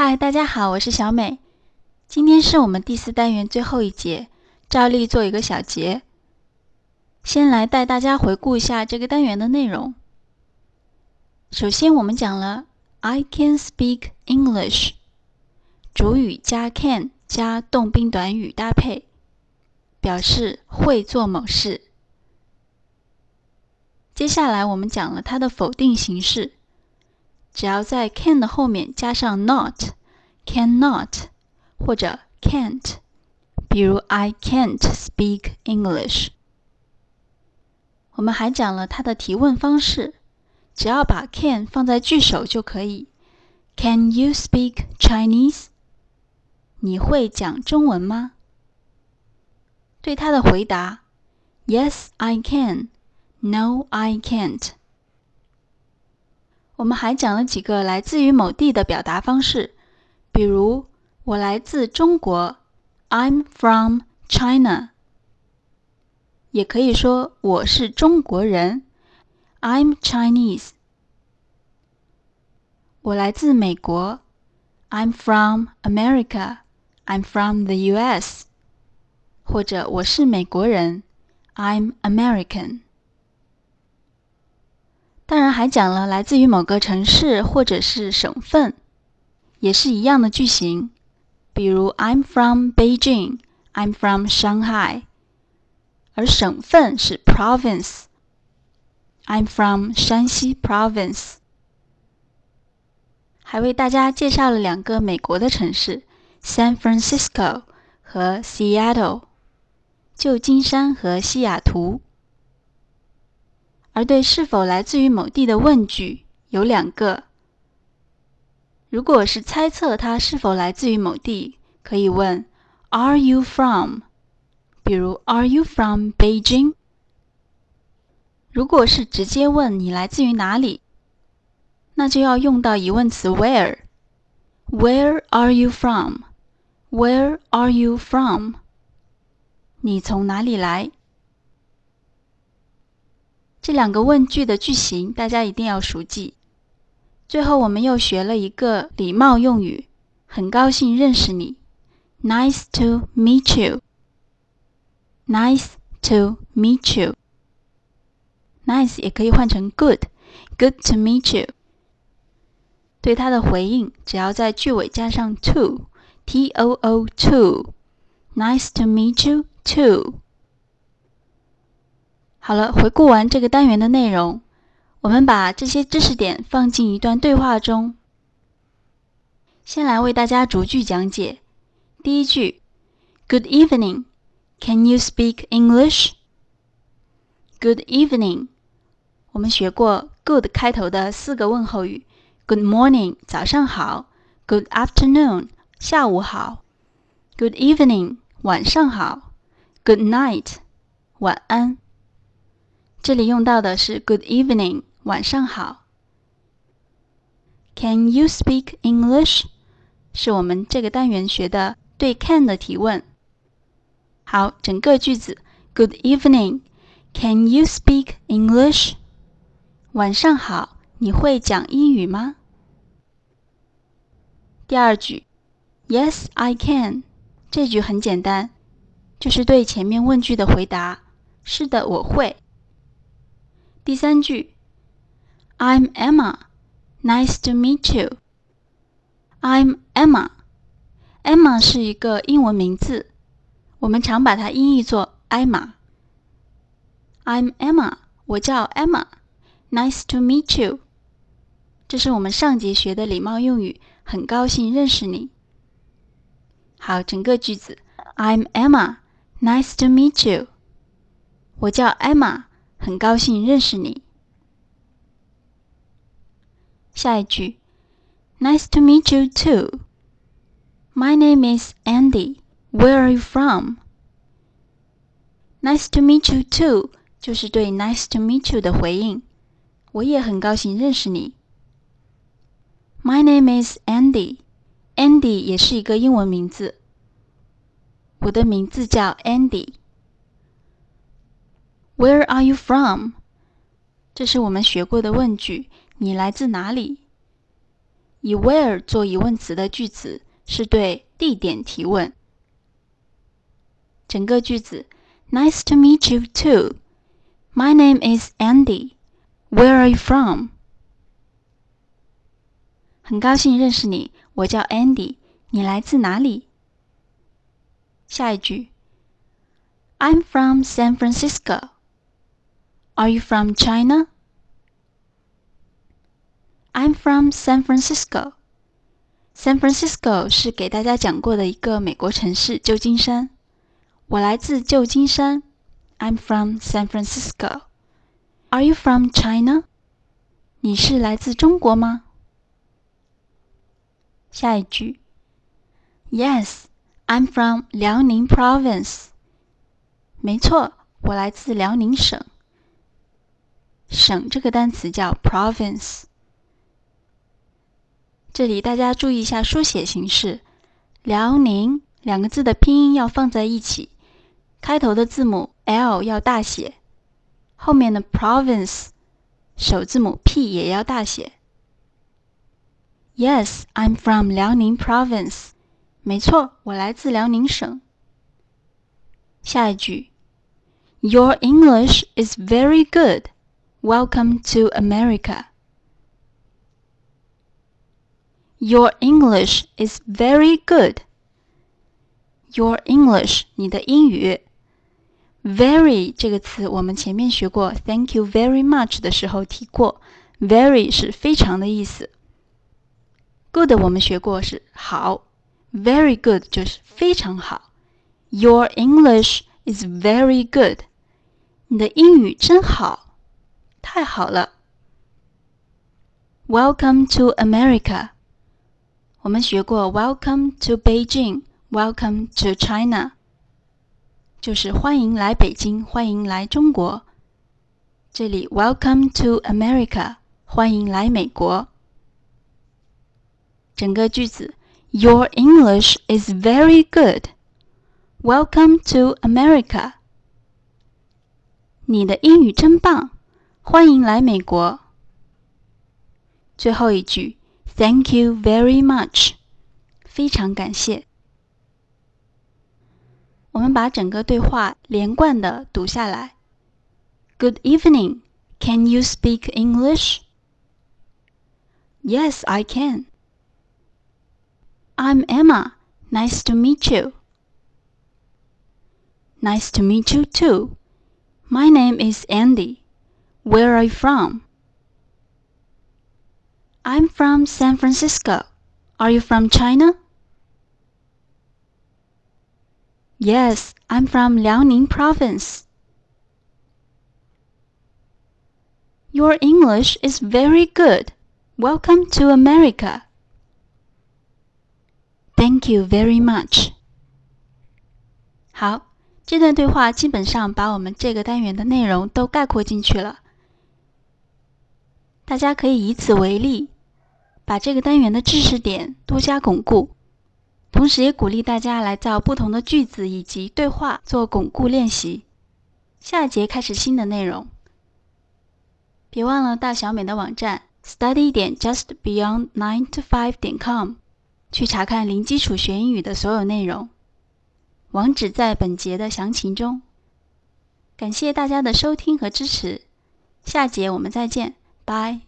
嗨，大家好，我是小美。今天是我们第四单元最后一节，照例做一个小结。先来带大家回顾一下这个单元的内容。首先，我们讲了 I can speak English，主语加 can 加动宾短语搭配，表示会做某事。接下来，我们讲了它的否定形式，只要在 can 的后面加上 not，cannot 或者 can't，比如 I can't speak English。我们还讲了它的提问方式，只要把 can 放在句首就可以。Can you speak Chinese？你会讲中文吗？对他的回答：Yes, I can. No, I can't. 我们还讲了几个来自于某地的表达方式，比如我来自中国，I'm from China。也可以说我是中国人，I'm Chinese。我来自美国，I'm from America。I'm from the U.S. 或者我是美国人，I'm American。当然还讲了来自于某个城市或者是省份，也是一样的句型，比如 I'm from Beijing，I'm from Shanghai。而省份是 province，I'm from 山西 province。还为大家介绍了两个美国的城市：San Francisco 和 Seattle，旧金山和西雅图。而对是否来自于某地的问句有两个。如果是猜测它是否来自于某地，可以问 Are you from？比如，Are you from Beijing？如果是直接问你来自于哪里，那就要用到疑问词 Where。Where are you from？Where are you from？你从哪里来？这两个问句的句型大家一定要熟记。最后，我们又学了一个礼貌用语，很高兴认识你，Nice to meet you。Nice to meet you. Nice 也可以换成 good. Good to meet you. 对它的回应，只要在句尾加上 to, t o o to. Nice to meet you too. 好了，回顾完这个单元的内容，我们把这些知识点放进一段对话中。先来为大家逐句讲解。第一句，Good evening. Can you speak English? Good evening. 我们学过 good 开头的四个问候语：Good morning，早上好；Good afternoon，下午好；Good evening，晚上好；Good night，晚安。这里用到的是 Good evening，晚上好。Can you speak English？是我们这个单元学的对 can 的提问。好，整个句子。Good evening. Can you speak English? 晚上好，你会讲英语吗？第二句，Yes, I can. 这句很简单，就是对前面问句的回答。是的，我会。第三句，I'm Emma. Nice to meet you. I'm Emma. Emma 是一个英文名字。我们常把它音译作艾玛。I'm Emma，我叫 Emma。Nice to meet you。这是我们上节学的礼貌用语，很高兴认识你。好，整个句子：I'm Emma。Nice to meet you。我叫 Emma，很高兴认识你。下一句：Nice to meet you too。My name is Andy。Where are you from? Nice to meet you too，就是对 Nice to meet you 的回应。我也很高兴认识你。My name is Andy。Andy 也是一个英文名字。我的名字叫 Andy。Where are you from？这是我们学过的问句。你来自哪里 以 where 做疑问词的句子是对地点提问。整个句子：Nice to meet you too. My name is Andy. Where are you from? 很高兴认识你，我叫 Andy。你来自哪里？下一句：I'm from San Francisco. Are you from China? I'm from San Francisco. San Francisco 是给大家讲过的一个美国城市，旧金山。我来自旧金山。I'm from San Francisco. Are you from China? 你是来自中国吗？下一句，Yes, I'm from 辽宁 Province. 没错，我来自辽宁省。 省这个单词叫 province。这里大家注意一下书写形式，“辽宁”两个字的拼音要放在一起，开头的字母 L 要大写，后面的 province 首字母 P 也要大写。Yes, I'm from 辽宁 Province。没错，我来自辽宁省。下一句，Your English is very good. Welcome to America. Your English is very good. Your English，你的英语。Very 这个词我们前面学过，Thank you very much 的时候提过，very 是非常的意思。Good 我们学过是好，Very good 就是非常好。Your English is very good. 你的英语真好， 太好了。Welcome to America. 我们学过 Welcome to Beijing，Welcome to China，就是欢迎来北京，欢迎来中国。这里 Welcome to America，欢迎来美国。整个句子 Your English is very good. Welcome to America. 你的英语真棒， 欢迎来美国。最后一句。Thank you very much，非常感谢。我们把整个对话连贯的读下来。Good evening. Can you speak English? Yes, I can. I'm Emma. Nice to meet you. Nice to meet you too. My name is Andy. Where are you from? I'm from San Francisco. Are you from China? Yes, I'm from Liaoning Province. Your English is very good. Welcome to America. Thank you very much. 好，这段对话基本上把我们这个单元的内容都概括进去了。 大家可以以此为例，把这个单元的知识点多加巩固，同时也鼓励大家来造不同的句子以及对话做巩固练习。下一节开始新的内容，别忘了到小美的网站 study 点 justbeyond nine to five 点 com 去查看零基础学英语的所有内容，网址在本节的详情中。感谢大家的收听和支持，下节我们再见，Bye.